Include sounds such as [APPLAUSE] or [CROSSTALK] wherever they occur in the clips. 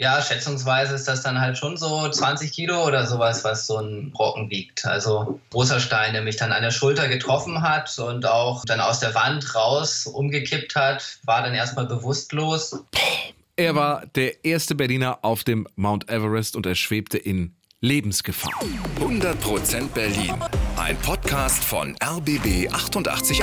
Ja, schätzungsweise ist das dann halt schon so 20 Kilo oder sowas, was so ein Brocken wiegt. Also großer Stein, der mich dann an der Schulter getroffen hat und auch dann aus der Wand raus umgekippt hat, war dann erstmal bewusstlos. Er war der erste Berliner auf dem Mount Everest und er schwebte in Lebensgefahr. 100% Berlin. Ein Podcast von RBB 888.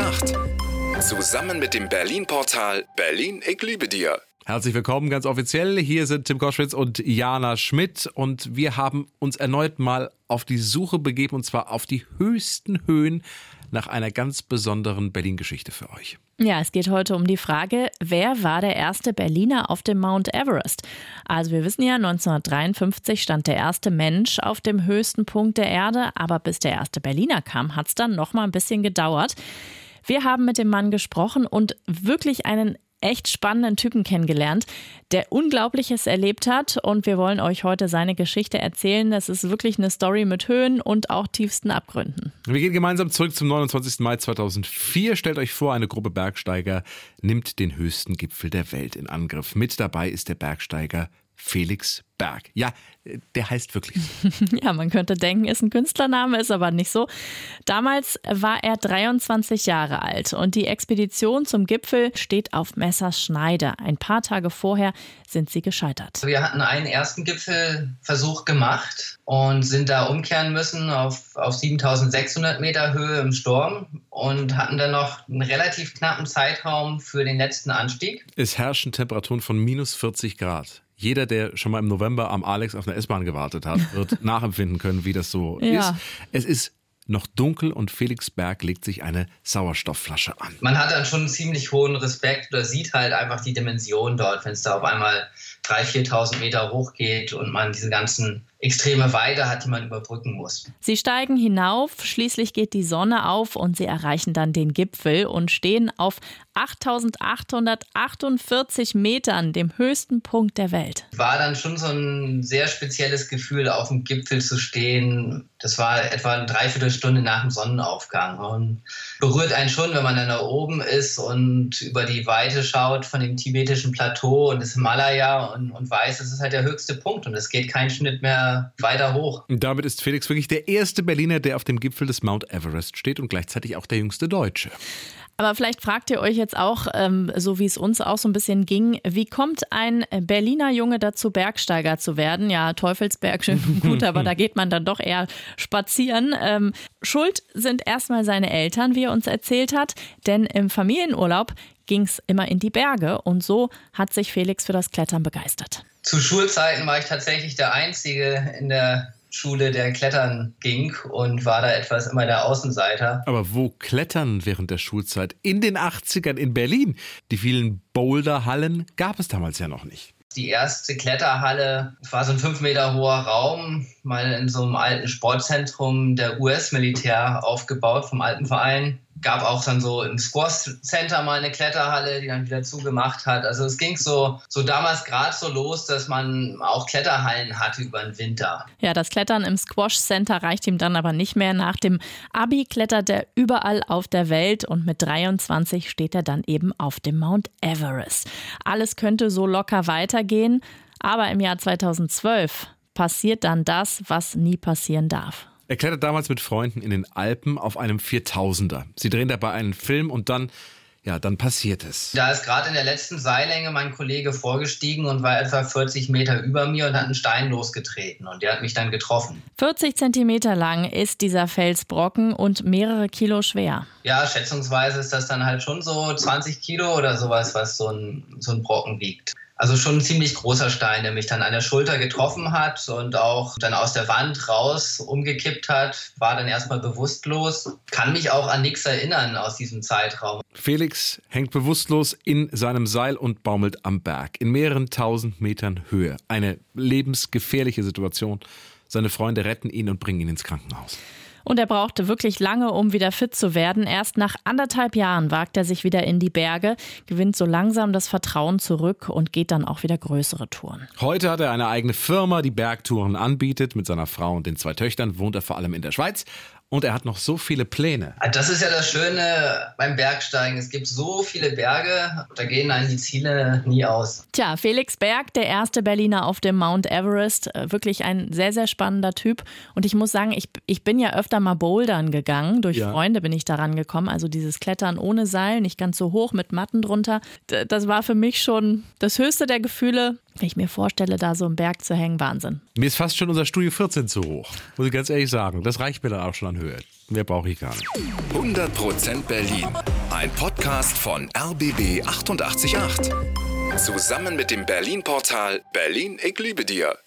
Zusammen mit dem Berlin-Portal Berlin, ich liebe dir. Herzlich willkommen, ganz offiziell. Hier sind Tim Koschwitz und Jana Schmidt und wir haben uns erneut mal auf die Suche begeben und zwar auf die höchsten Höhen nach einer ganz besonderen Berlin-Geschichte für euch. Ja, es geht heute um die Frage, wer war der erste Berliner auf dem Mount Everest? Also wir wissen ja, 1953 stand der erste Mensch auf dem höchsten Punkt der Erde, aber bis der erste Berliner kam, hat es dann noch mal ein bisschen gedauert. Wir haben mit dem Mann gesprochen und wirklich einen echt spannenden Typen kennengelernt, der Unglaubliches erlebt hat. Und wir wollen euch heute seine Geschichte erzählen. Das ist wirklich eine Story mit Höhen und auch tiefsten Abgründen. Wir gehen gemeinsam zurück zum 29. Mai 2004. Stellt euch vor, eine Gruppe Bergsteiger nimmt den höchsten Gipfel der Welt in Angriff. Mit dabei ist der Bergsteiger Felix Berg. Ja, der heißt wirklich [LAUGHS] ja, man könnte denken, ist ein Künstlername, ist aber nicht so. Damals war er 23 Jahre alt und die Expedition zum Gipfel steht auf Messerschneide. Ein paar Tage vorher sind sie gescheitert. Wir hatten einen ersten Gipfelversuch gemacht und sind da umkehren müssen auf, auf 7600 Meter Höhe im Sturm und hatten dann noch einen relativ knappen Zeitraum für den letzten Anstieg. Es herrschen Temperaturen von minus 40 Grad jeder, der schon mal im November am Alex auf einer S-Bahn gewartet hat, wird [LAUGHS] nachempfinden können, wie das so ja. ist. Es ist noch dunkel und Felix Berg legt sich eine Sauerstoffflasche an. Man hat dann schon einen ziemlich hohen Respekt oder sieht halt einfach die Dimension dort, wenn es da auf einmal 3.000, 4.000 Meter hochgeht und man diese ganzen extreme Weite hat, die man überbrücken muss. Sie steigen hinauf, schließlich geht die Sonne auf und sie erreichen dann den Gipfel und stehen auf 8848 Metern, dem höchsten Punkt der Welt. War dann schon so ein sehr spezielles Gefühl, auf dem Gipfel zu stehen. Das war etwa eine Dreiviertelstunde nach dem Sonnenaufgang und berührt einen schon, wenn man dann da oben ist und über die Weite schaut von dem tibetischen Plateau und das Himalaya und, und weiß, es ist halt der höchste Punkt und es geht kein Schnitt mehr weiter hoch. Und damit ist Felix wirklich der erste Berliner, der auf dem Gipfel des Mount Everest steht und gleichzeitig auch der jüngste Deutsche. Aber vielleicht fragt ihr euch jetzt auch, ähm, so wie es uns auch so ein bisschen ging, wie kommt ein Berliner Junge dazu, Bergsteiger zu werden? Ja, Teufelsberg, schön und gut, aber da geht man dann doch eher spazieren. Ähm, Schuld sind erstmal seine Eltern, wie er uns erzählt hat, denn im Familienurlaub ging es immer in die Berge und so hat sich Felix für das Klettern begeistert. Zu Schulzeiten war ich tatsächlich der Einzige in der Schule, der klettern ging und war da etwas immer der Außenseiter. Aber wo klettern während der Schulzeit? In den 80ern in Berlin. Die vielen Boulderhallen gab es damals ja noch nicht. Die erste Kletterhalle war so ein fünf Meter hoher Raum, mal in so einem alten Sportzentrum der US-Militär aufgebaut vom Alpenverein gab auch dann so im Squash Center mal eine Kletterhalle, die dann wieder zugemacht hat. Also es ging so, so damals gerade so los, dass man auch Kletterhallen hatte über den Winter. Ja, das Klettern im Squash Center reicht ihm dann aber nicht mehr. Nach dem Abi klettert er überall auf der Welt und mit 23 steht er dann eben auf dem Mount Everest. Alles könnte so locker weitergehen, aber im Jahr 2012 passiert dann das, was nie passieren darf. Er klettert damals mit Freunden in den Alpen auf einem 4000er. Sie drehen dabei einen Film und dann ja, dann passiert es. Da ist gerade in der letzten Seillänge mein Kollege vorgestiegen und war etwa 40 Meter über mir und hat einen Stein losgetreten und der hat mich dann getroffen. 40 Zentimeter lang ist dieser Felsbrocken und mehrere Kilo schwer. Ja, schätzungsweise ist das dann halt schon so 20 Kilo oder sowas, was so ein, so ein Brocken wiegt. Also schon ein ziemlich großer Stein, der mich dann an der Schulter getroffen hat und auch dann aus der Wand raus umgekippt hat, war dann erstmal bewusstlos. Kann mich auch an nichts erinnern aus diesem Zeitraum. Felix hängt bewusstlos in seinem Seil und baumelt am Berg in mehreren tausend Metern Höhe. Eine lebensgefährliche Situation. Seine Freunde retten ihn und bringen ihn ins Krankenhaus. Und er brauchte wirklich lange, um wieder fit zu werden. Erst nach anderthalb Jahren wagt er sich wieder in die Berge, gewinnt so langsam das Vertrauen zurück und geht dann auch wieder größere Touren. Heute hat er eine eigene Firma, die Bergtouren anbietet. Mit seiner Frau und den zwei Töchtern wohnt er vor allem in der Schweiz und er hat noch so viele Pläne. Ah, das ist ja das Schöne beim Bergsteigen. Es gibt so viele Berge, da gehen einem die Ziele nie aus. Tja, Felix Berg, der erste Berliner auf dem Mount Everest, äh, wirklich ein sehr, sehr spannender Typ. Und ich muss sagen, ich, ich bin ja öfter mal bouldern gegangen. Durch ja. Freunde bin ich daran gekommen. Also dieses Klettern ohne Seil, nicht ganz so hoch, mit Matten drunter. Das war für mich schon das höchste der Gefühle. Wenn ich mir vorstelle, da so im Berg zu hängen, Wahnsinn. Mir ist fast schon unser Studio 14 zu hoch. Muss ich ganz ehrlich sagen. Das reicht mir dann auch schon an Höhe. Mehr brauche ich gar nicht. 100% Berlin. Ein Podcast von RBB 888. Zusammen mit dem Berlin-Portal Berlin, ich liebe dir.